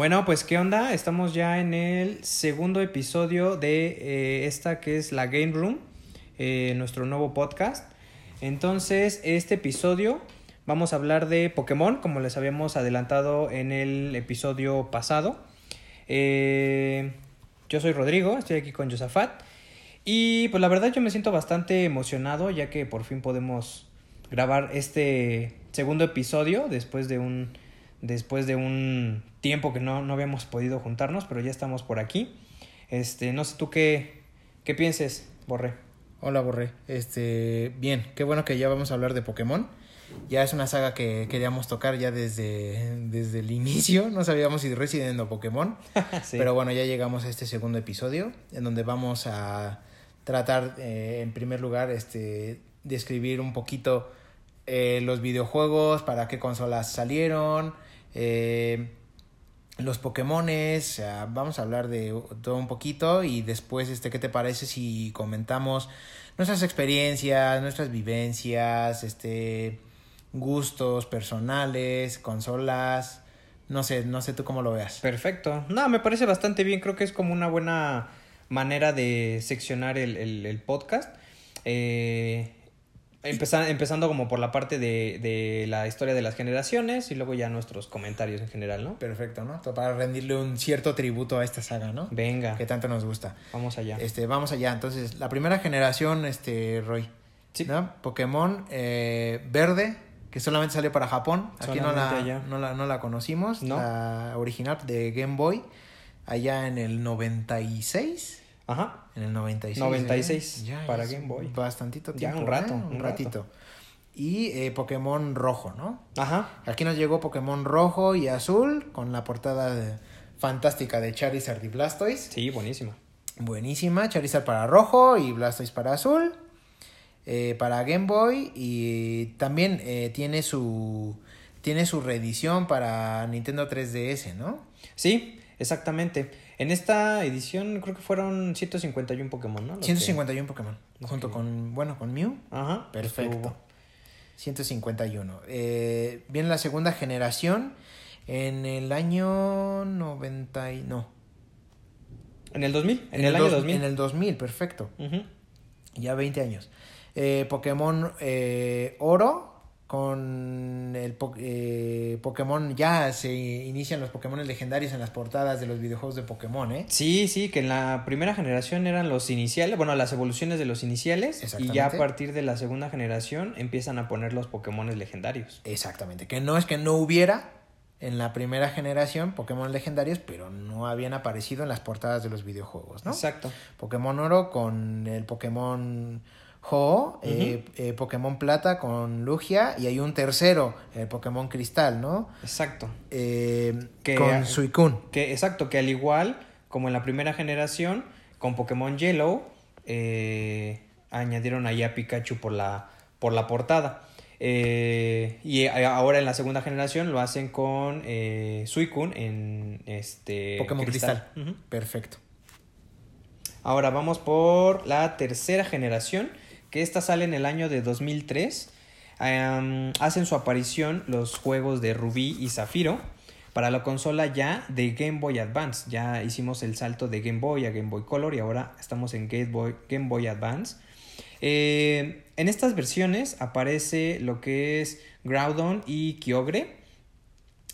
Bueno, pues qué onda, estamos ya en el segundo episodio de eh, esta que es la Game Room, eh, nuestro nuevo podcast. Entonces, este episodio vamos a hablar de Pokémon, como les habíamos adelantado en el episodio pasado. Eh, yo soy Rodrigo, estoy aquí con Josafat. Y pues la verdad yo me siento bastante emocionado ya que por fin podemos grabar este segundo episodio después de un después de un tiempo que no, no habíamos podido juntarnos, pero ya estamos por aquí. Este, no sé tú qué, qué pienses, Borré. Hola, Borré. Este, bien, qué bueno que ya vamos a hablar de Pokémon. Ya es una saga que queríamos tocar ya desde, desde el inicio. No sabíamos si Resident o Pokémon. Sí. Pero bueno, ya llegamos a este segundo episodio en donde vamos a tratar, eh, en primer lugar, este, describir un poquito eh, los videojuegos, para qué consolas salieron, eh, los Pokémones, vamos a hablar de todo un poquito y después, este, ¿qué te parece si comentamos nuestras experiencias, nuestras vivencias, este, gustos personales, consolas? No sé, no sé tú cómo lo veas. Perfecto. No, me parece bastante bien. Creo que es como una buena manera de seccionar el, el, el podcast. Eh, empezar, empezando como por la parte de, de, la historia de las generaciones y luego ya nuestros comentarios en general, ¿no? Perfecto, ¿no? Para rendirle un cierto tributo a esta saga, ¿no? Venga. Que tanto nos gusta. Vamos allá. Este, vamos allá. Entonces, la primera generación, este, Roy. Sí. ¿no? Pokémon eh, verde, que solamente salió para Japón. Aquí no la, no la, no la conocimos. ¿No? La original de Game Boy. Allá en el 96. Ajá. En el 96. 96 ¿eh? ya, para Game Boy. Bastantito tiempo. Ya un rato. ¿eh? Un, un ratito. Y eh, Pokémon rojo, ¿no? Ajá. Aquí nos llegó Pokémon rojo y azul con la portada de, fantástica de Charizard y Blastoise. Sí, buenísima. Buenísima. Charizard para rojo y Blastoise para azul. Eh, para Game Boy y también eh, tiene su tiene su reedición para Nintendo 3DS, ¿no? Sí, exactamente. En esta edición creo que fueron 151 Pokémon, ¿no? Los 151 que... Pokémon. Junto con, bueno, con Mew. Ajá. Perfecto. Estuvo. 151. Eh, viene la segunda generación en el año 90 y no. En el 2000. En, en el, el, año dos, 2000. En el 2000, perfecto. Uh -huh. Ya 20 años. Eh, Pokémon eh, Oro con el po eh, Pokémon ya se inician los Pokémon legendarios en las portadas de los videojuegos de Pokémon, ¿eh? Sí, sí, que en la primera generación eran los iniciales, bueno, las evoluciones de los iniciales y ya a partir de la segunda generación empiezan a poner los Pokémon legendarios. Exactamente, que no es que no hubiera en la primera generación Pokémon legendarios, pero no habían aparecido en las portadas de los videojuegos, ¿no? Exacto. Pokémon Oro con el Pokémon Ho, uh -huh. eh, eh, Pokémon Plata con Lugia y hay un tercero, el Pokémon Cristal, ¿no? Exacto. Eh, que, con Suicune. Que, exacto, que al igual como en la primera generación, con Pokémon Yellow, añadieron ahí a Pikachu por la, por la portada. Eh, y ahora en la segunda generación lo hacen con eh, Suicune en este Pokémon Cristal. Cristal. Uh -huh. Perfecto. Ahora vamos por la tercera generación, que esta sale en el año de 2003. Um, hacen su aparición los juegos de Rubí y Zafiro para la consola ya de Game Boy Advance. Ya hicimos el salto de Game Boy a Game Boy Color y ahora estamos en Game Boy, Game Boy Advance. Eh, en estas versiones aparece lo que es Groudon y Kyogre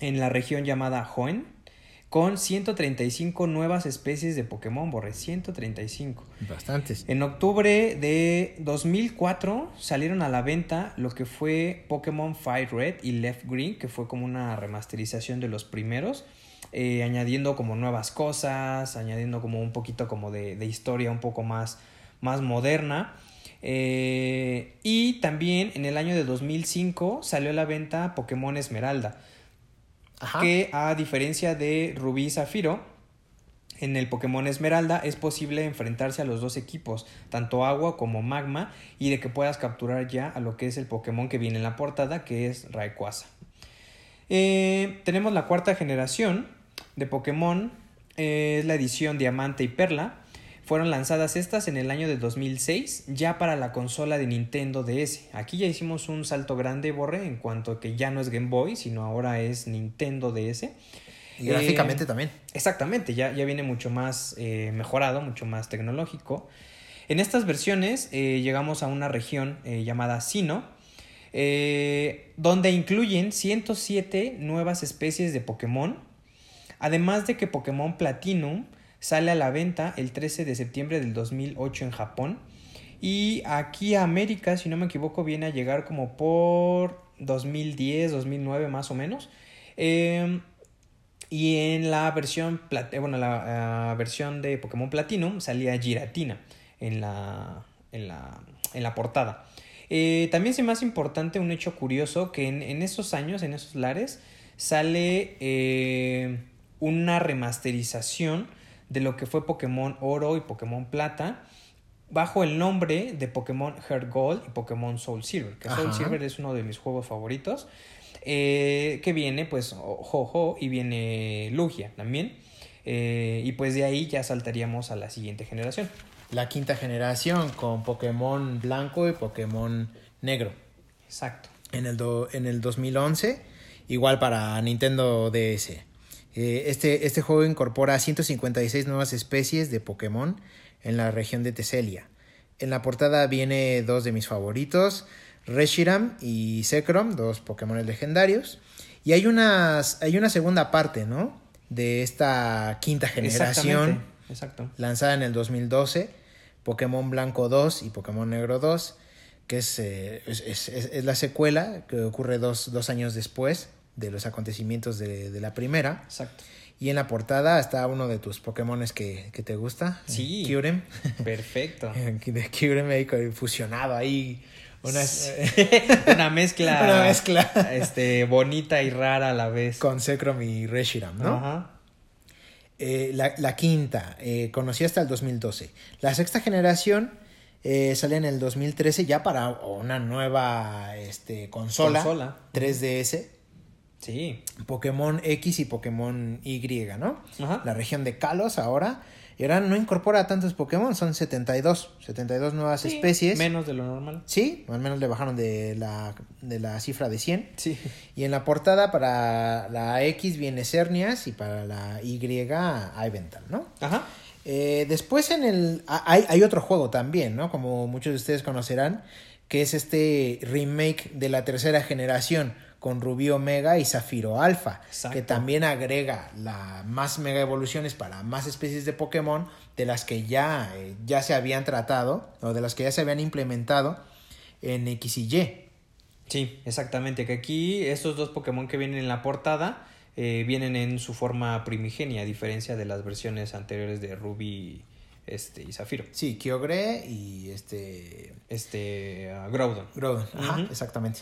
en la región llamada Hoenn con 135 nuevas especies de Pokémon, Borre, 135. Bastantes. En octubre de 2004 salieron a la venta lo que fue Pokémon Fire Red y Left Green, que fue como una remasterización de los primeros, eh, añadiendo como nuevas cosas, añadiendo como un poquito como de, de historia un poco más, más moderna. Eh, y también en el año de 2005 salió a la venta Pokémon Esmeralda. Que a diferencia de Rubí y Zafiro, en el Pokémon Esmeralda es posible enfrentarse a los dos equipos, tanto agua como magma, y de que puedas capturar ya a lo que es el Pokémon que viene en la portada, que es Rayquaza. Eh, tenemos la cuarta generación de Pokémon, eh, es la edición Diamante y Perla. Fueron lanzadas estas en el año de 2006, ya para la consola de Nintendo DS. Aquí ya hicimos un salto grande, Borre, en cuanto a que ya no es Game Boy, sino ahora es Nintendo DS. Y gráficamente eh, también. Exactamente, ya, ya viene mucho más eh, mejorado, mucho más tecnológico. En estas versiones eh, llegamos a una región llamada Sino, donde incluyen 107 nuevas especies de Pokémon, además de que Pokémon Platinum sale a la venta el 13 de septiembre del 2008 en Japón. Y aquí América, si no me equivoco, viene a llegar como por 2010, 2009 más o menos. Em, y en la versión, eh, bueno, la versión de Pokémon Platinum salía Giratina en la, en la, en la portada. Eh, también es más importante un hecho curioso que en, en esos años, en esos lares, sale eh, una remasterización de lo que fue Pokémon Oro y Pokémon Plata bajo el nombre de Pokémon Heart Gold y Pokémon Soul Silver, que Soul Silver es uno de mis juegos favoritos, eh, que viene pues Jojo y viene Lugia también, eh, y pues de ahí ya saltaríamos a la siguiente generación. La quinta generación con Pokémon Blanco y Pokémon Negro. Exacto. En el, en el 2011, igual para Nintendo DS. Eh, este, este juego incorpora 156 nuevas especies de Pokémon en la región de Teselia. En la portada viene dos de mis favoritos, Reshiram y Zekrom, dos Pokémon legendarios. Y hay, unas, hay una segunda parte, ¿no? De esta quinta generación. Exacto. Lanzada en el 2012. Pokémon Blanco 2 y Pokémon Negro 2. Que es, eh, es, la secuela que ocurre dos, dos, años después de los acontecimientos de, de la primera. Exacto. Y en la portada está uno de tus Pokémones que, que te gusta. Sí. Kyurem. Perfecto. de Kyurem ahí fusionado ahí. Una, una mezcla. Una mezcla. Este, bonita y rara a la vez. Con Zekrom y Reshiram, ¿no? Ajá. Eh, la, la, quinta, eh, conocí hasta el 2012. La sexta generación eh, sale en el 2013 ya para una nueva este, consola, consola. 3DS Sí. Pokémon X y Pokémon Y, ¿no? Ajá. La región de Kalos ahora. Y ahora no incorpora tantos Pokémon, son 72. 72 nuevas especies. Menos de lo normal. Sí, al menos le bajaron de la, de la cifra de 100. Sí. Y en la portada para la X viene Cernias y para la Y Ivental, ¿no? Ajá. Eh, después en el... Hay, hay otro juego también, ¿no? Como muchos de ustedes conocerán, que es este remake de la tercera generación con Rubí Omega y Zafiro Alpha, que también agrega la más mega evoluciones para más especies de Pokémon de las que ya, eh, ya se habían tratado o de las que ya se habían implementado en X y Y. Sí, exactamente, que aquí estos dos Pokémon que vienen en la portada eh, vienen en su forma primigenia, a diferencia de las versiones anteriores de Ruby este, y Zafiro. Sí, Kyogre y este... Este, uh, Groudon. Groudon, ajá, exactamente.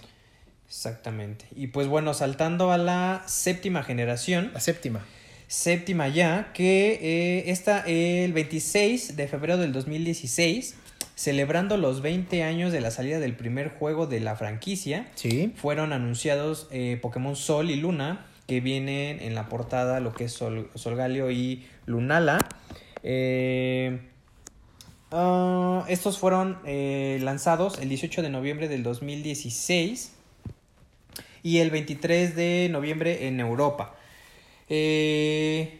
Exactamente. Y pues bueno, saltando a la séptima generación. La séptima. Séptima ya, que eh, está el 26 de febrero del 2016, celebrando los 20 años de la salida del primer juego de la franquicia. Sí. Fueron anunciados eh, Pokémon Sol y Luna, que vienen en la portada lo que es Sol, Solgaleo y Lunala. Eh, ah, estos fueron lanzados el 18 de noviembre del 2016 y el 23 de noviembre en Europa. Eh,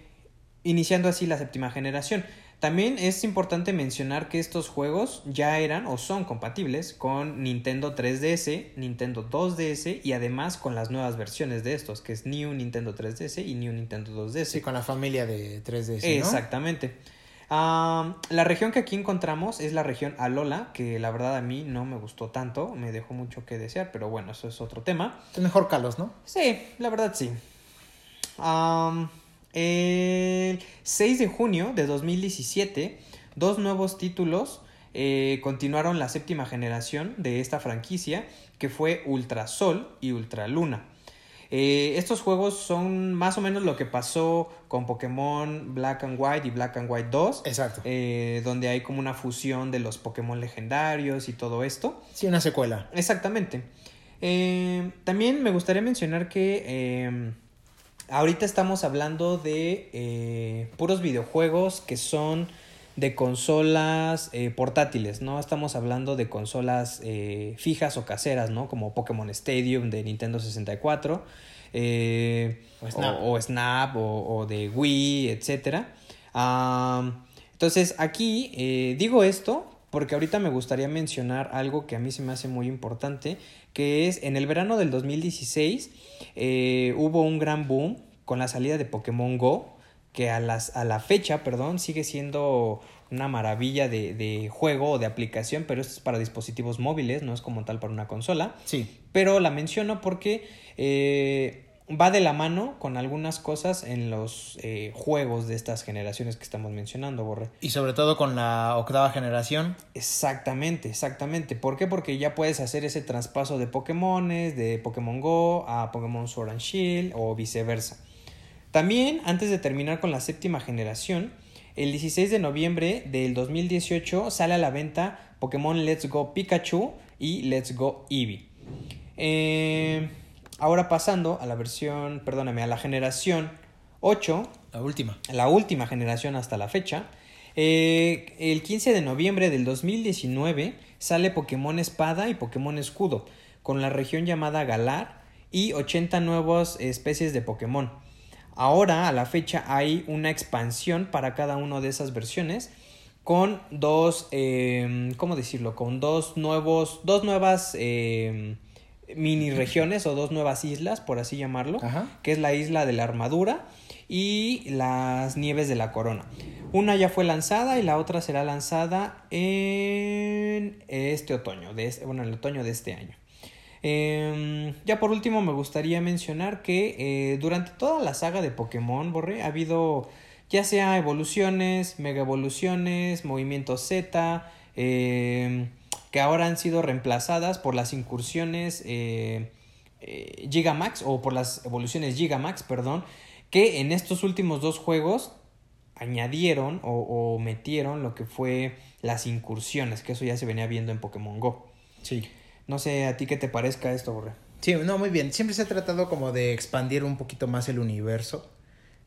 iniciando así la séptima generación. También es importante mencionar que estos juegos ya eran o son compatibles con Nintendo 3DS, Nintendo 2DS y además con las nuevas versiones de estos, que es New Nintendo 3DS y New Nintendo 2DS. Sí, con la familia de 3DS. Exactamente la región que aquí encontramos es la región Alola, que la verdad a mí no me gustó tanto, me dejó mucho que desear, pero bueno, eso es otro tema. Es mejor Kalos, ¿no? Sí, la verdad sí. el 6 de junio de 2017, dos nuevos títulos eh, continuaron la séptima generación de esta franquicia, que fue Ultra Sol y Ultra Luna. Eh, estos juegos son más o menos lo que pasó con Pokémon Black and White y Black and White 2. Exacto. Eh, donde hay como una fusión de los Pokémon legendarios y todo esto. Sí, una secuela. Exactamente. Eh, también me gustaría mencionar que ahorita estamos hablando de puros videojuegos que son de consolas portátiles, ¿no? Estamos hablando de consolas fijas o caseras, ¿no? Como Pokémon Stadium de Nintendo 64 eh, O Snap. o, o Snap, o, o de Wii, etcétera. Am, entonces, aquí eh, digo esto porque ahorita me gustaría mencionar algo que a mí se me hace muy importante, que es en el verano del 2016 eh, hubo un gran boom con la salida de Pokémon Go, que a, las, a la fecha, perdón, sigue siendo una maravilla de, de juego o de aplicación, pero esto es para dispositivos móviles, no es como tal para una consola. Sí. Pero la menciono porque eh, va de la mano con algunas cosas en los eh, juegos de estas generaciones que estamos mencionando, Borre. Y sobre todo con la octava generación. Exactamente, exactamente. ¿Por qué? Porque ya puedes hacer ese traspaso de Pokémones, de Pokémon Go a Pokémon Sword and Shield o viceversa. También, antes de terminar con la séptima generación, el 16 de noviembre del 2018 sale a la venta Pokémon Let's Go Pikachu y Let's Go Eevee. Eh, ahora pasando a la versión, perdóname, a la generación 8, La última. la última generación hasta la fecha. Eh, el 15 de noviembre del 2019 sale Pokémon Espada y Pokémon Escudo, con la región llamada Galar y 80 nuevas especies de Pokémon. Ahora, a la fecha, hay una expansión para cada una de esas versiones con dos, eh, ¿cómo decirlo? Con dos nuevos, dos nuevas eh, mini regiones o dos nuevas islas, por así llamarlo Ajá. que es la isla de la armadura y las nieves de la corona. Una ya fue lanzada y la otra será lanzada en este otoño, de este- bueno, el otoño de este año. Em, ya por último me gustaría mencionar que eh, durante toda la saga de Pokémon, Borre, ha habido ya sea evoluciones, mega evoluciones, movimientos Z, em, que ahora han sido reemplazadas por las incursiones eh, eh, Gigamax o por las evoluciones Gigamax, perdón, que en estos últimos dos juegos añadieron o, o metieron lo que fue las incursiones, que eso ya se venía viendo en Pokémon Go. Sí. No sé a ti qué te parezca esto, Borre. Sí, no, muy bien. Siempre se ha tratado como de expandir un poquito más el universo,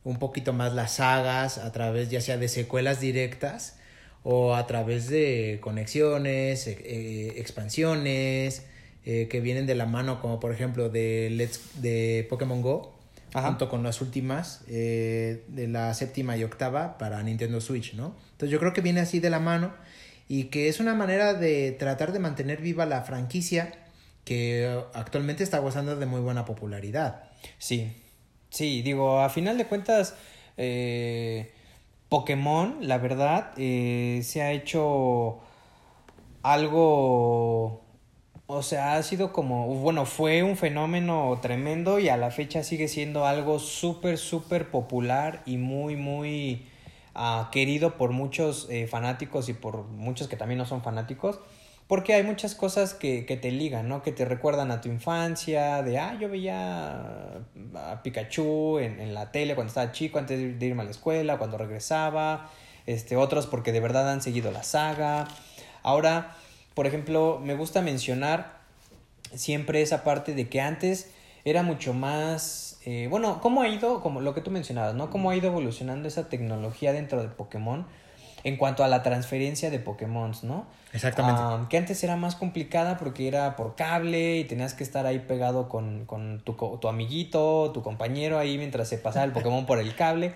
un poquito más las sagas, a través ya sea de secuelas directas o a través de conexiones, eh, eh, expansiones, eh, que vienen de la mano, como por ejemplo de, Let's, de Pokémon Go, Ajá. junto con las últimas, eh, de la séptima y octava para Nintendo Switch, ¿no? Entonces yo creo que viene así de la mano y que es una manera de tratar de mantener viva la franquicia que actualmente está gozando de muy buena popularidad. Sí, sí, digo, a final de cuentas, eh, Pokémon, la verdad, eh, se ha hecho algo, o sea, ha sido como, bueno, fue un fenómeno tremendo y a la fecha sigue siendo algo súper, súper popular y muy, muy ah, querido por muchos eh, fanáticos y por muchos que también no son fanáticos. Porque hay muchas cosas que, que te ligan, ¿no? Que te recuerdan a tu infancia, de, ah, yo veía a Pikachu en, en la tele cuando estaba chico, antes de irme a la escuela, cuando regresaba, este, otros porque de verdad han seguido la saga. Ahora, por ejemplo, me gusta mencionar siempre esa parte de que antes era mucho más, eh, bueno, cómo ha ido, como lo que tú mencionabas, ¿no? Cómo ha ido evolucionando esa tecnología dentro de Pokémon en cuanto a la transferencia de Pokémon, ¿no? Exactamente. Ah, que antes era más complicada porque era por cable y tenías que estar ahí pegado con, con tu, tu amiguito, tu compañero ahí mientras se pasaba el Pokémon por el cable.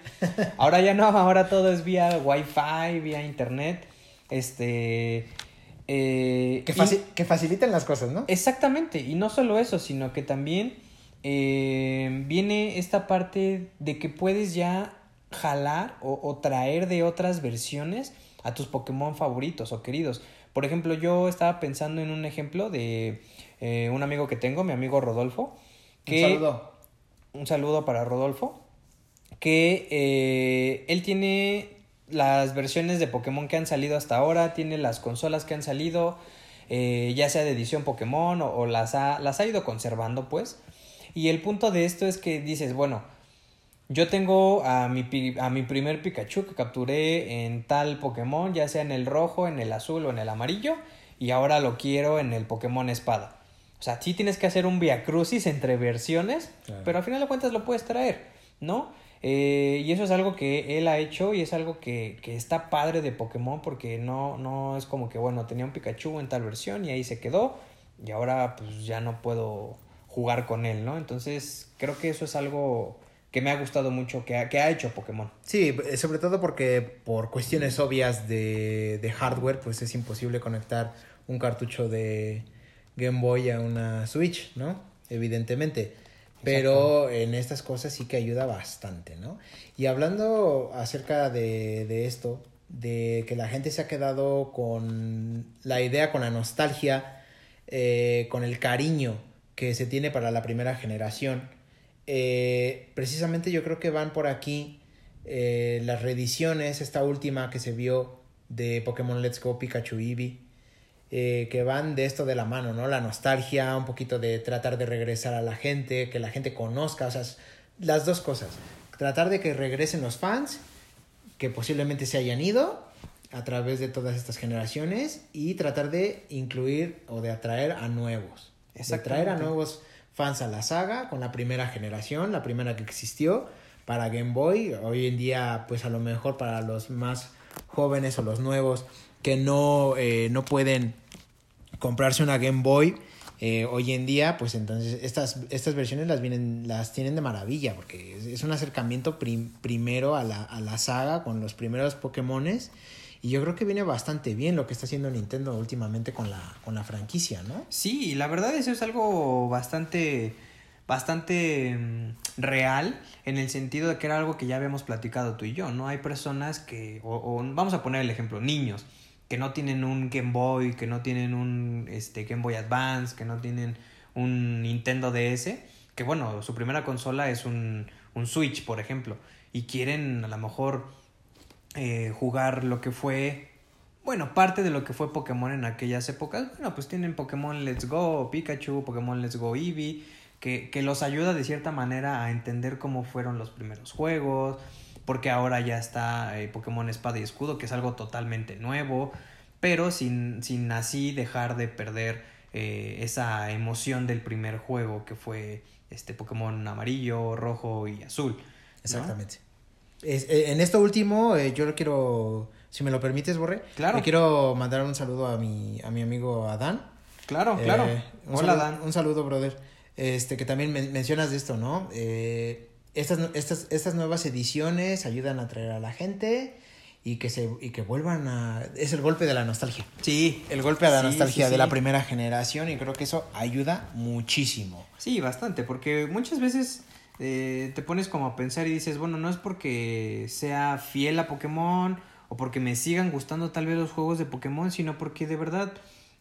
Ahora ya no, ahora todo es vía Wi-Fi, vía internet. Este. eh, que, y- faci- que facilitan las cosas, ¿no? Exactamente, y no solo eso, sino que también eh, viene esta parte de que puedes ya jalar o, o traer de otras versiones a tus Pokémon favoritos o queridos. Por ejemplo, yo estaba pensando en un ejemplo de eh, un amigo que tengo, mi amigo Rodolfo. Que, Un saludo. un saludo para Rodolfo. Que eh, él tiene las versiones de Pokémon que han salido hasta ahora, tiene las consolas que han salido, eh, ya sea de edición Pokémon o, o las, ha, las ha ido conservando, pues. Y el punto de esto es que dices, bueno, yo tengo a mi, pi- a mi primer Pikachu que capturé en tal Pokémon, ya sea en el rojo, en el azul o en el amarillo, y ahora lo quiero en el Pokémon Espada. O sea, sí tienes que hacer un viacrucis entre versiones, Claro. pero al final de cuentas lo puedes traer, ¿no? Eh, y eso es algo que él ha hecho y es algo que, que está padre de Pokémon porque no, no es como que, bueno, tenía un Pikachu en tal versión y ahí se quedó y ahora pues ya no puedo jugar con él, ¿no? Entonces, creo que eso es algo que me ha gustado mucho que ha, que ha hecho Pokémon. Sí, eh, sobre todo porque por cuestiones obvias de, de hardware, pues es imposible conectar un cartucho de Game Boy a una Switch, ¿no? Evidentemente. Pero en estas cosas sí que ayuda bastante, ¿no? Y hablando acerca de, de esto, de que la gente se ha quedado con la idea, con la nostalgia, eh, con el cariño que se tiene para la primera generación, eh, precisamente yo creo que van por aquí eh, las reediciones, esta última que se vio de Pokémon Let's Go Pikachu Eevee, eh, que van de esto de la mano, ¿no? La nostalgia, un poquito de tratar de regresar a la gente, que la gente conozca, o sea, las dos cosas. Tratar de que regresen los fans, que posiblemente se hayan ido a través de todas estas generaciones, y tratar de incluir o de atraer a nuevos. De atraer a nuevos fans a la saga con la primera generación, la primera que existió para Game Boy. Hoy en día, pues a lo mejor para los más jóvenes o los nuevos que no, eh, no pueden comprarse una Game Boy eh, hoy en día, pues entonces estas, estas versiones las, vienen, las tienen de maravilla, porque es, un acercamiento primero a la, a la, saga con los primeros Pokémones. Y yo creo que viene bastante bien lo que está haciendo Nintendo últimamente con la, con la franquicia, ¿no? Sí, la verdad eso es algo bastante bastante mm, real en el sentido de que era algo que ya habíamos platicado tú y yo, ¿no? Hay personas que, o vamos a poner el ejemplo, niños, que no tienen un Game Boy, que no tienen un este, Game Boy Advance, que no tienen un Nintendo DS, que bueno, su primera consola es un, un Switch, por ejemplo, y quieren a lo mejor eh, jugar lo que fue, bueno, parte de lo que fue Pokémon en aquellas épocas, bueno, pues tienen Pokémon Let's Go, Pikachu, Pokémon Let's Go Eevee, que, que los ayuda de cierta manera a entender cómo fueron los primeros juegos, porque ahora ya está eh, Pokémon Espada y Escudo, que es algo totalmente nuevo, pero sin, sin así dejar de perder eh, esa emoción del primer juego que fue este Pokémon amarillo, rojo y azul. Exactamente. Eh, en esto último, yo lo quiero, si me lo permites, Borre, claro. le quiero mandar un saludo a mi, a mi amigo Adán. Claro, claro. Hola, Adán. Un saludo, brother. Este, que también mencionas de esto, ¿no? Eh, estas, estas, estas nuevas ediciones ayudan a atraer a la gente y que se y que vuelvan a es el golpe de la nostalgia. Sí, el golpe de la nostalgia de la primera generación y creo que eso ayuda muchísimo. Sí, bastante, porque muchas veces eh, te pones como a pensar y dices, bueno, no es porque sea fiel a Pokémon o porque me sigan gustando tal vez los juegos de Pokémon, sino porque de verdad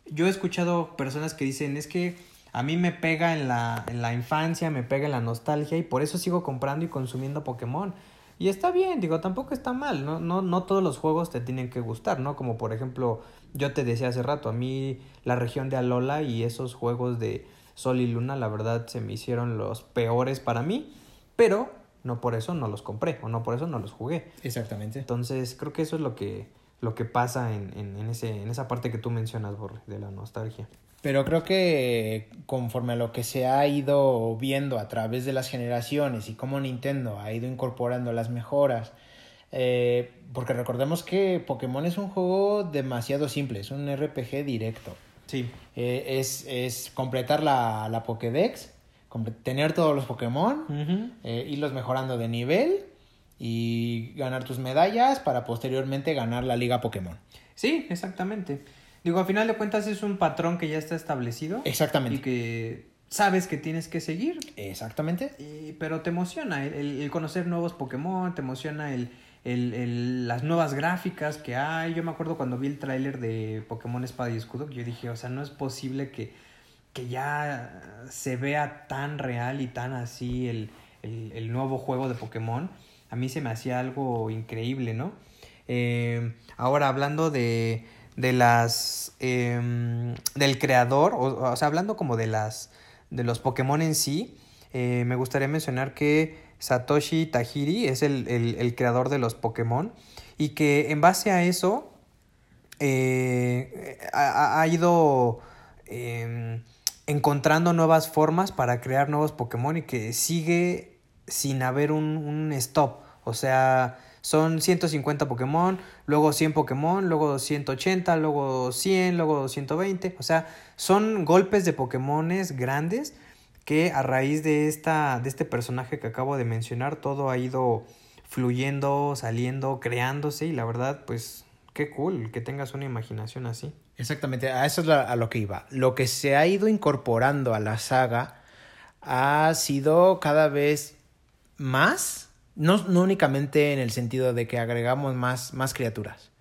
yo he escuchado personas que dicen, es que a mí me pega en la, en la infancia, me pega en la nostalgia y por eso sigo comprando y consumiendo Pokémon. Y está bien, digo, tampoco está mal, ¿no? No, no todos los juegos te tienen que gustar, ¿no? Como por ejemplo, yo te decía hace rato, a mí la región de Alola y esos juegos de Sol y Luna, la verdad, se me hicieron los peores para mí, pero no por eso no los compré, o no por eso no los jugué. Exactamente. Entonces, creo que eso es lo que, lo que pasa en, en, en ese, en esa parte que tú mencionas, Borre, de la nostalgia. Pero creo que conforme a lo que se ha ido viendo a través de las generaciones y cómo Nintendo ha ido incorporando las mejoras, eh, porque recordemos que Pokémon es un juego demasiado simple, es un RPG directo. Sí. Eh, es, es, completar la, la Pokédex, tener todos los Pokémon, eh, irlos mejorando de nivel y ganar tus medallas para posteriormente ganar la Liga Pokémon. Sí, exactamente. Digo, a final de cuentas es un patrón que ya está establecido. Exactamente. Y que sabes que tienes que seguir. Exactamente. pero te emociona el, conocer nuevos Pokémon, te emociona el, el, las nuevas gráficas que hay. Yo me acuerdo cuando vi el tráiler de Pokémon Espada y Escudo, yo dije, o sea, no es posible que, que ya se vea tan real y tan así el, el, nuevo juego de Pokémon. A mí se me hacía algo increíble, ¿no? Eh, ahora, hablando de de las em, del creador, o, sea, hablando como de las de los Pokémon en sí, eh, me gustaría mencionar que Satoshi Tajiri es el, creador de los Pokémon y que en base a eso eh, ha, ido em, encontrando nuevas formas para crear nuevos Pokémon y que sigue sin haber un, un stop. O sea, son 150 Pokémon, luego 100 Pokémon, luego 180, luego 100, luego 120. O sea, son golpes de Pokémones grandes que a raíz de, esta, de este personaje que acabo de mencionar, todo ha ido fluyendo, saliendo, creándose y la verdad, pues qué cool que tengas una imaginación así. Exactamente, a eso es a lo que iba. Lo que se ha ido incorporando a la saga ha sido cada vez más, no, no únicamente en el sentido de que agregamos más, más criaturas,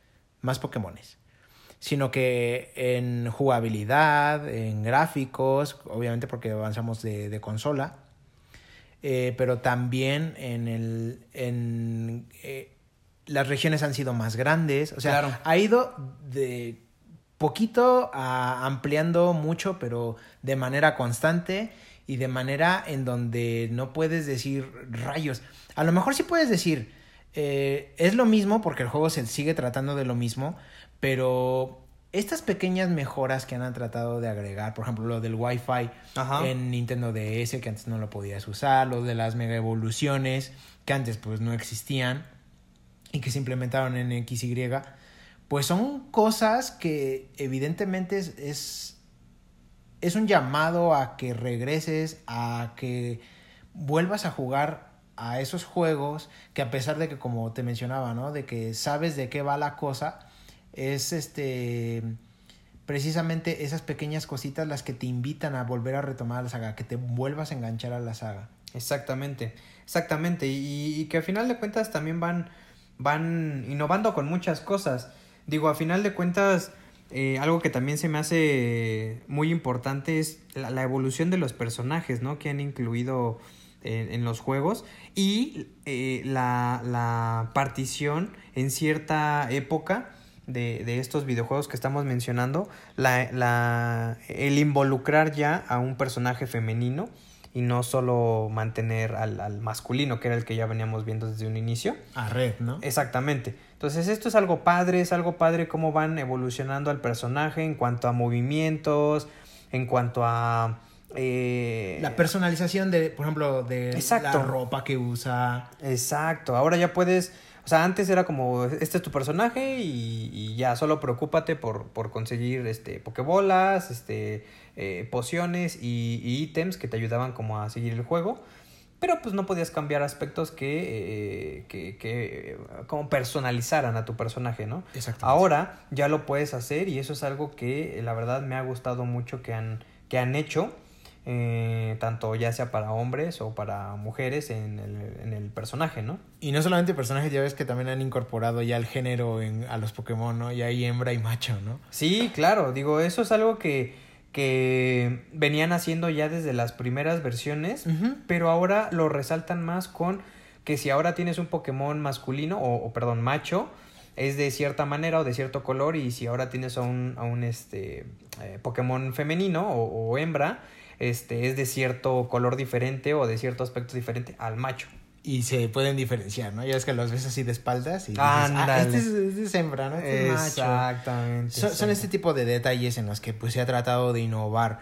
más Pokémones, sino que en jugabilidad, en gráficos, obviamente porque avanzamos de, de consola, eh, pero también en el... En, eh, las regiones han sido más grandes, o sea, ha ido de poquito a ampliando mucho, pero de manera constante y de manera en donde no puedes decir rayos. A lo mejor sí puedes decir, eh, es lo mismo porque el juego se sigue tratando de lo mismo, pero estas pequeñas mejoras que han tratado de agregar, por ejemplo, lo del Wi-Fi en Nintendo DS, que antes no lo podías usar, lo de las mega evoluciones, que antes pues no existían y que se implementaron en XY, pues son cosas que evidentemente es, es, es un llamado a que regreses, a que vuelvas a jugar a esos juegos que a pesar de que como te mencionaba, ¿no? De que sabes de qué va la cosa, es este precisamente esas pequeñas cositas las que te invitan a volver a retomar la saga, que te vuelvas a enganchar a la saga. Exactamente, exactamente, y, que a final de cuentas también van, van innovando con muchas cosas. Digo, a final de cuentas, eh, algo que también se me hace muy importante es la, evolución de los personajes, ¿no? Que han incluido en, los juegos y eh, la, la partición en cierta época de, de, estos videojuegos que estamos mencionando, la, la, el involucrar ya a un personaje femenino y no solo mantener al, al, masculino, que era el que ya veníamos viendo desde un inicio. A red, ¿no? Exactamente. Entonces esto es algo padre, es algo padre cómo van evolucionando al personaje en cuanto a movimientos, en cuanto a... Eh... La personalización de, por ejemplo, de la ropa que usa. Exacto. Ahora ya puedes o sea, antes era como, este es tu personaje y, ya, solo preocúpate por, por conseguir este, pokebolas, este, eh, pociones y, ítems que te ayudaban como a seguir el juego. Pero pues no podías cambiar aspectos que, eh, que, que como personalizaran a tu personaje, ¿no? Ahora ya lo puedes hacer y eso es algo que la verdad me ha gustado mucho que han, que han hecho eh, tanto ya sea para hombres o para mujeres en el, en el personaje, ¿no? Y no solamente personajes, ya ves que también han incorporado ya el género en, a los Pokémon, ¿no? Ya hay hembra y macho, ¿no? Sí, claro, digo, eso es algo que, que venían haciendo ya desde las primeras versiones, pero ahora lo resaltan más con que si ahora tienes un Pokémon masculino o, perdón, macho, es de cierta manera o de cierto color y si ahora tienes a un, a un este, eh, Pokémon femenino o, o hembra, este, es de cierto color diferente o de cierto aspecto diferente al macho. Y se pueden diferenciar, ¿no? Ya es que los ves así de espaldas y dices, ah, este es, este hembra, ¿no? Este es macho. Exactamente. Son, este tipo de detalles en los que pues se ha tratado de innovar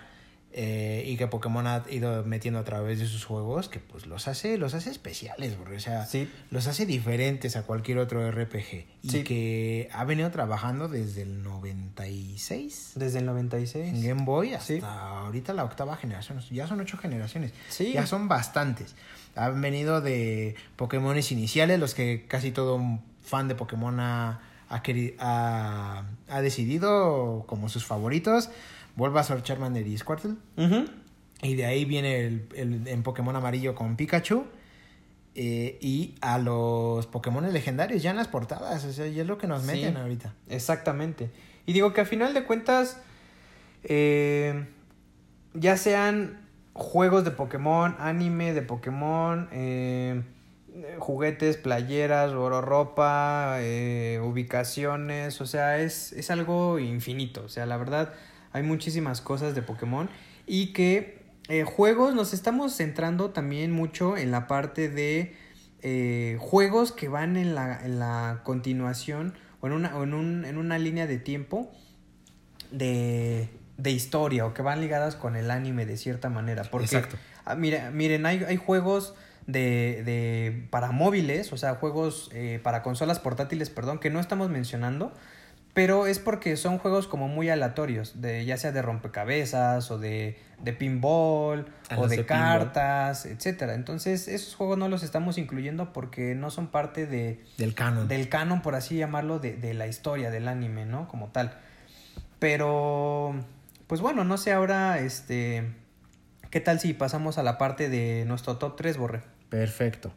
eh, y que Pokémon ha ido metiendo a través de sus juegos que pues los hace los hace especiales o sea los hace diferentes a cualquier otro RPG y que ha venido trabajando desde el 96 desde el 96 en Game Boy hasta ahorita la octava generación. Ya son ocho generaciones. Ya son bastantes. Han venido de Pokémones iniciales los que casi todo fan de Pokémon ha, ha, ha decidido como sus favoritos Bulbasaur, Charmander y Squirtle. Y de ahí viene el, el, en Pokémon amarillo con Pikachu. Eh, y a los Pokémon legendarios ya en las portadas. O sea, ya es lo que nos meten ahorita. Exactamente. Y digo que a final de cuentas, eh, ya sean juegos de Pokémon, anime de Pokémon, eh, juguetes, playeras, oro, ropa, ubicaciones, o sea, es, es algo infinito. O sea, la verdad hay muchísimas cosas de Pokémon y que eh, juegos nos estamos centrando también mucho en la parte de eh, juegos que van en la, en la continuación o, en una, en, un, en una línea de tiempo de, de historia o que van ligadas con el anime de cierta manera. Porque, Exacto. Ah, miren, hay, hay juegos de, de, para móviles, o sea, juegos eh, para consolas portátiles, perdón, que no estamos mencionando, Pero es porque son juegos como muy aleatorios, de, ya sea de rompecabezas o de, de pinball Ah, o de, de pinball. cartas, etcétera. Entonces, esos juegos no los estamos incluyendo porque no son parte de, Del canon. del canon, por así llamarlo, de, de la historia del anime, ¿no? Como tal. Pero, pues bueno, no sé ahora, este, ¿qué tal si pasamos a la parte de nuestro top 3, Borre? Perfecto.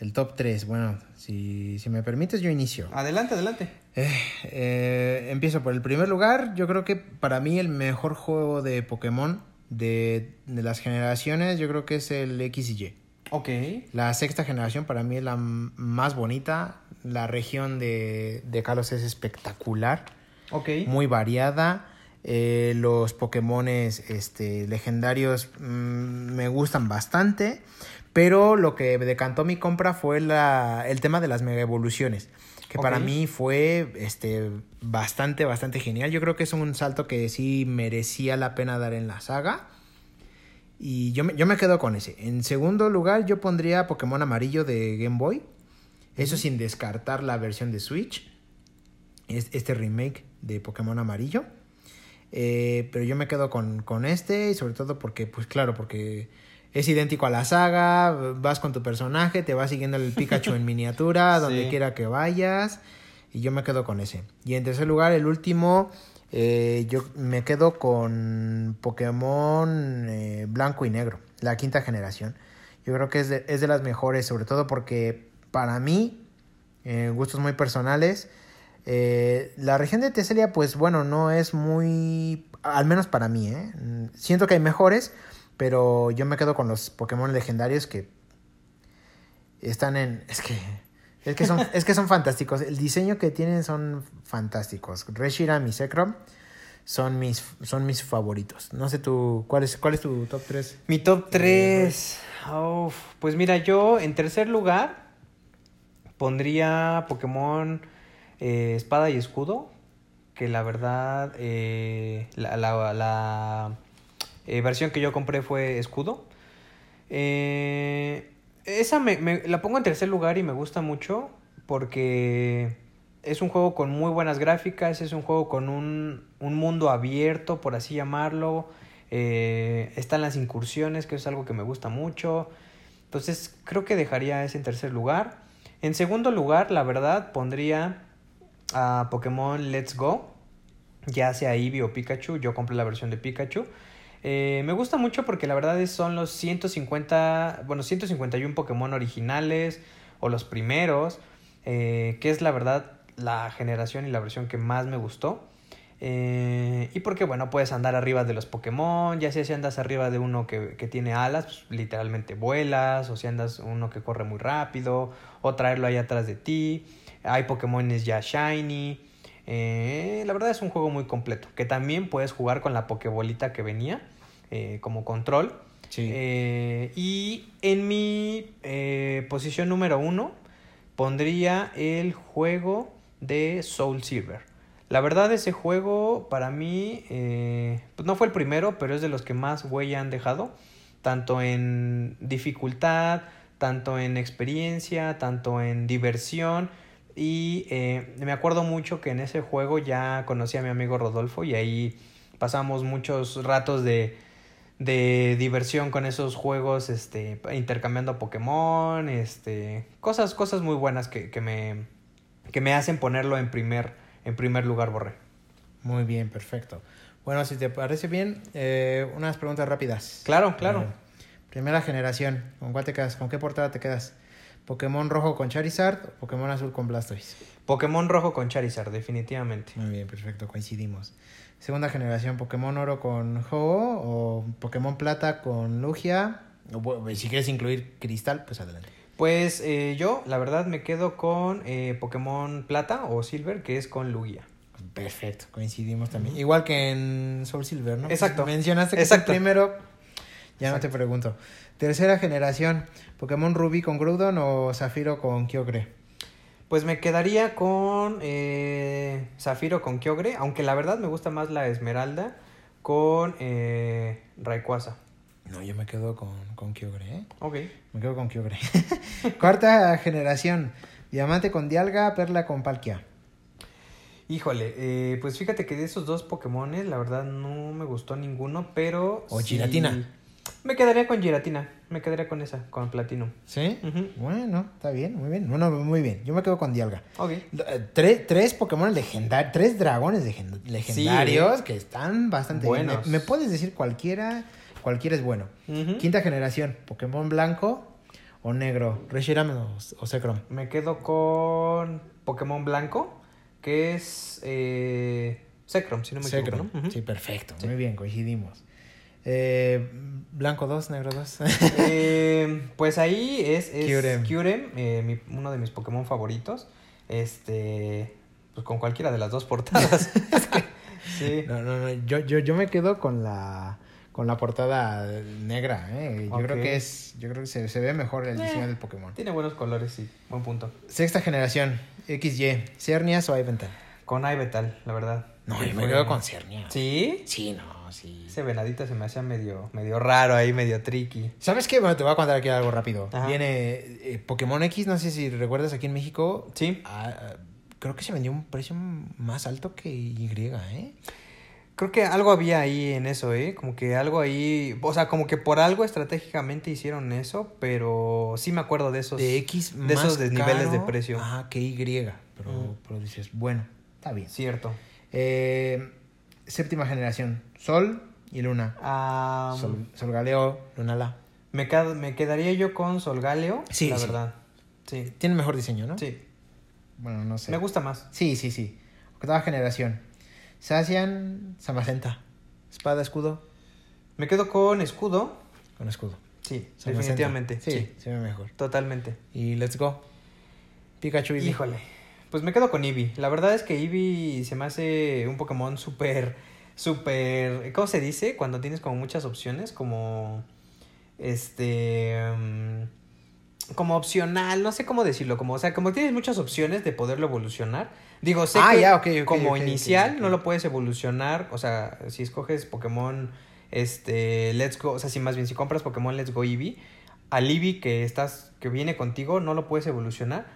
El top 3. Bueno, si, si me permites, yo inicio. Adelante, adelante. Eh, eh, empiezo por el primer lugar. Yo creo que para mí el mejor juego de Pokémon de, de las generaciones, yo creo que es el X y Y. Ok. La sexta generación para mí es la más bonita. La región de, de Kalos es espectacular, Ok. muy variada. Eh, los Pokémones este, legendarios mm, me gustan bastante. Pero lo que decantó mi compra fue la, el tema de las mega evoluciones. Que para mí fue este, bastante, bastante genial. Yo creo que es un salto que sí merecía la pena dar en la saga. Y yo me, yo me quedo con ese. En segundo lugar, yo pondría Pokémon amarillo de Game Boy. Eso sin descartar la versión de Switch. Es, este remake de Pokémon amarillo. Eh, pero yo me quedo con, con este. Y sobre todo porque, pues claro, porque es idéntico a la saga. Vas con tu personaje, te vas siguiendo el Pikachu en miniatura, donde Sí. quiera que vayas. Y yo me quedo con ese. Y en tercer lugar, el último. eh, yo me quedo con Pokémon eh, blanco y negro, la quinta generación. Yo creo que es de, es de las mejores, sobre todo porque para mí, eh, gustos muy personales, eh, la región de Teselia, pues bueno, no es muy, al menos para mí, siento que hay mejores, pero yo me quedo con los Pokémon legendarios que están en, es que, es que son, es que son fantásticos. El diseño que tienen son fantásticos. Reshiram y Zekrom son mis, son mis favoritos. No sé tú, ¿cuál es, cuál es tu top 3? Mi top 3. pues mira, yo en tercer lugar pondría Pokémon eh, Espada y Escudo. Que la verdad, eh, la, la- la, eh, versión que yo compré fue Escudo. Eh, esa me, la pongo en tercer lugar y me gusta mucho porque es un juego con muy buenas gráficas, es un juego con un, un mundo abierto, por así llamarlo. Eh, están las incursiones, que es algo que me gusta mucho. Entonces creo que dejaría ese en tercer lugar. En segundo lugar, la verdad, pondría a Pokémon Let's Go. Ya sea Eevee o Pikachu, yo compré la versión de Pikachu. Eh, me gusta mucho porque la verdad es- son los 150, bueno, 151 Pokémon originales o los primeros, eh, que es la verdad la generación y la versión que más me gustó. Eh, y porque, bueno, puedes andar arriba de los Pokémon, ya sea si andas arriba de uno que, que tiene alas, pues, literalmente vuelas, o si andas uno que corre muy rápido, o traerlo ahí atrás de ti. Hay Pokémones ya shiny. Eh, la verdad es un juego muy completo, que también puedes jugar con la Pokébolita que venía eh, como control. Sí. Eh, y en mi posición número uno pondría el juego de Soul Silver. La verdad ese juego para mí pues no fue el primero, pero es de los que más huella han dejado, tanto en dificultad, tanto en experiencia, tanto en diversión. Y eh, me acuerdo mucho que en ese juego ya conocí a mi amigo Rodolfo y ahí pasamos muchos ratos de, de diversión con esos juegos, este, intercambiando Pokémon, este, cosas, cosas muy buenas que, que me, que me hacen ponerlo en primer, en primer lugar, Borré. Muy bien, perfecto. Bueno, si te parece bien, eh, unas preguntas rápidas. Claro, claro. Eh, primera generación, ¿con cuál te quedas? ¿Con qué portada te quedas? ¿Pokémon rojo con Charizard o Pokémon azul con Blastoise? Pokémon rojo con Charizard, definitivamente. Muy bien, perfecto, coincidimos. Segunda generación, Pokémon oro con Ho-Oh o Pokémon plata con Lugia. O, bueno, si quieres incluir Cristal, pues adelante. Pues eh, yo, la verdad, me quedo con eh, Pokémon plata o Silver, que es con Lugia. Perfecto, coincidimos también. Igual que en Soul Silver, ¿no? Exacto. Mencionaste que Exacto. es el primero. Ya no te pregunto. Tercera generación, Pokémon Rubí con Groudon o Zafiro con Kyogre. Pues me quedaría con eh, Zafiro con Kyogre, aunque la verdad me gusta más la Esmeralda con eh, Rayquaza. No, yo me quedo con, con Kyogre, ¿eh? Ok. Me quedo con Kyogre. Cuarta generación, Diamante con Dialga, Perla con Palkia. Híjole, eh, pues fíjate que de esos dos Pokémones, la verdad no me gustó ninguno, pero. O sí- Giratina. Me quedaría con Giratina. Me quedaría con esa, con Platino. ¿Sí? Bueno, está bien, muy bien. Bueno, muy bien. Yo me quedo con Dialga. Ok. Eh, Tres, tres Pokémon legendarios, tres dragones legen- legendarios que están bastante Buenos. bien. Me, me puedes decir cualquiera, cualquiera es bueno. Quinta generación, Pokémon blanco o negro, Reshiram o, o Zekrom. Me quedo con Pokémon Blanco, que es. Eh, Zekrom, si no me equivoco. Sí, perfecto. Sí. Muy bien, coincidimos. Eh, blanco 2, negro 2. Eh, pues ahí es, es Kyurem. Kyurem, eh, mi- uno de mis Pokémon favoritos. Este. Pues con cualquiera de las dos portadas. Sí. no, no, no. Yo, yo, yo me quedo con la con la portada negra, ¿eh? Yo creo que es, yo creo que se, se ve mejor el diseño Eh. del Pokémon. Tiene buenos colores, sí. Buen punto. Sexta generación, XY, Cernias o Ivental. Con Ivetal, la verdad. No, yo me quedo con Cernias. ¿Sí? Sí, no, sí. Ese venadito se me hacía medio, medio raro ahí, medio tricky. ¿Sabes qué? Bueno, te voy a contar aquí algo rápido. Ajá. Viene eh, Pokémon X, no sé si recuerdas aquí en México. Sí. ah, ah, creo que se vendió a un precio más alto que Y, ¿eh? Creo que algo había ahí en eso, ¿eh? Como que algo ahí... O sea, como que por algo estratégicamente hicieron eso, pero sí me acuerdo de esos... De X de más esos desniveles de caro, precio. Ah, que Y. Pero, Mm. pero dices, bueno, está bien. Cierto. Eh, séptima generación, Sol y Luna. Ah, Sol, Sol Galeo, Lunala. me, me quedaría yo con Solgaleo, Sí, la sí. verdad. Sí, Tiene mejor diseño, ¿no? sí. Bueno, no sé. Me gusta más. Sí, sí, sí. Octava generación. Sacian, Samacenta. Espada, escudo, Me quedo con escudo. con escudo. Sí, Samacenta. definitivamente. Sí, Sí, se ve mejor. totalmente. Y let's go. Pikachu y Híjole. Pues me quedo con Eevee. La verdad es que Eevee se me hace un Pokémon súper, súper... ¿Cómo se dice? Cuando tienes como muchas opciones, como... Este... mm, como opcional, no sé cómo decirlo, como, o sea, como tienes muchas opciones de poderlo evolucionar. Digo, sé Ah, que ya, ok, ok, como inicial no lo puedes evolucionar, o sea, si escoges Pokémon, este, Let's Go, o sea, si más bien si compras Pokémon Let's Go Eevee, al Eevee que estás, que viene contigo, no lo puedes evolucionar.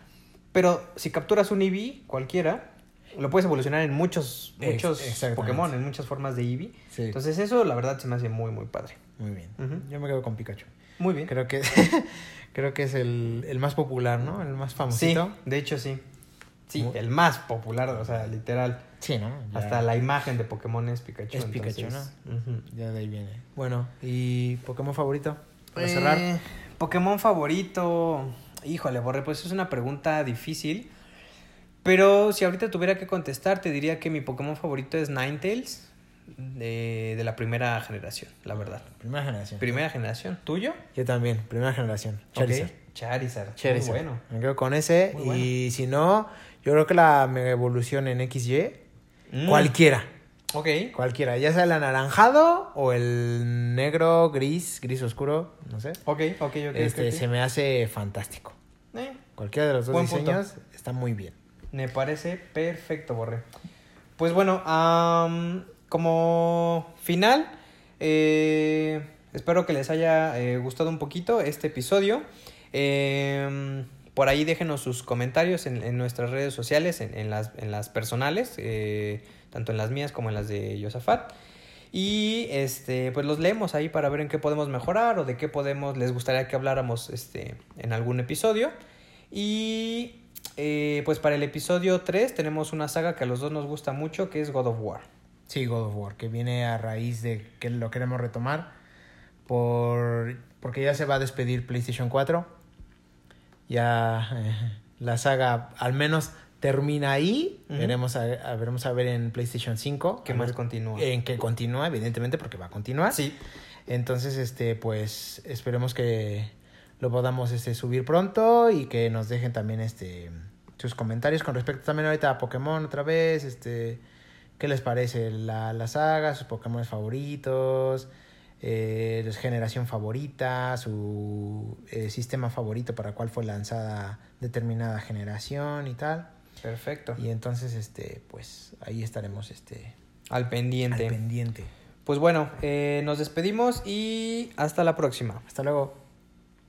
Pero si capturas un Eevee, cualquiera, lo puedes evolucionar en muchos, muchos. Pokémon, en muchas formas de Eevee. Sí. Entonces eso, la verdad, se me hace muy, muy padre. Muy bien. Yo me quedo con Pikachu. Muy bien. Creo que, creo que es el, el más popular, ¿no? El más Sí, famosito. de hecho sí. Sí, Muy- el más popular, o sea, literal. Sí, ¿no? Ya- Hasta la imagen de Pokémon es Pikachu. Es Pikachu, ujú. Ya de ahí viene. Bueno, ¿y Pokémon favorito? Para Eh, cerrar. Pokémon favorito. Híjole, Borre, pues es una pregunta difícil. Pero si ahorita tuviera que contestar, te diría que mi Pokémon favorito es Ninetales. De, de la primera generación, la verdad. Primera generación. Primera generación. ¿Tuyo? Yo también, primera generación. Charizard. Charizard. Charizard. Muy bueno. Me quedo con ese. Muy y si no, yo creo que la mega evolución en XY, Mm. cualquiera. Ok. Cualquiera. Ya sea el anaranjado o el negro, gris, gris oscuro, no sé. Ok, ok, ok. este, ok, ok. Se me hace fantástico. Eh, Cualquiera de los dos Buen punto. diseños está muy bien. Me parece perfecto, Borre. Pues bueno, am, como final, eh, espero que les haya eh, gustado un poquito este episodio. Em, por ahí déjenos sus comentarios en, en nuestras redes sociales, en, en las, en las personales, eh, tanto en las mías como en las de Yosafat. Y este, pues los leemos ahí para ver en qué podemos mejorar o de qué podemos, les gustaría que habláramos este, en algún episodio. Y eh, pues para el episodio 3 tenemos una saga que a los dos nos gusta mucho, que es God of War. Sí, God of War, que viene a raíz de que lo queremos retomar por porque ya se va a despedir PlayStation 4. Ya eh, la saga al menos termina ahí. Veremos a, a- veremos a ver en PlayStation 5 Que más ver continúa. En que continúa, evidentemente, porque va a continuar. Sí, Entonces, este, pues, esperemos que lo podamos este, subir pronto y que nos dejen también este sus comentarios con respecto también ahorita a Pokémon otra vez, este, qué les parece la, la saga, sus Pokémon favoritos, eh, su generación favorita, su eh, sistema favorito para cuál fue lanzada determinada generación y tal. Perfecto. Y entonces, este, pues, ahí estaremos, este, Al pendiente. al pendiente. Pues bueno, eh, nos despedimos y hasta la próxima. Hasta luego.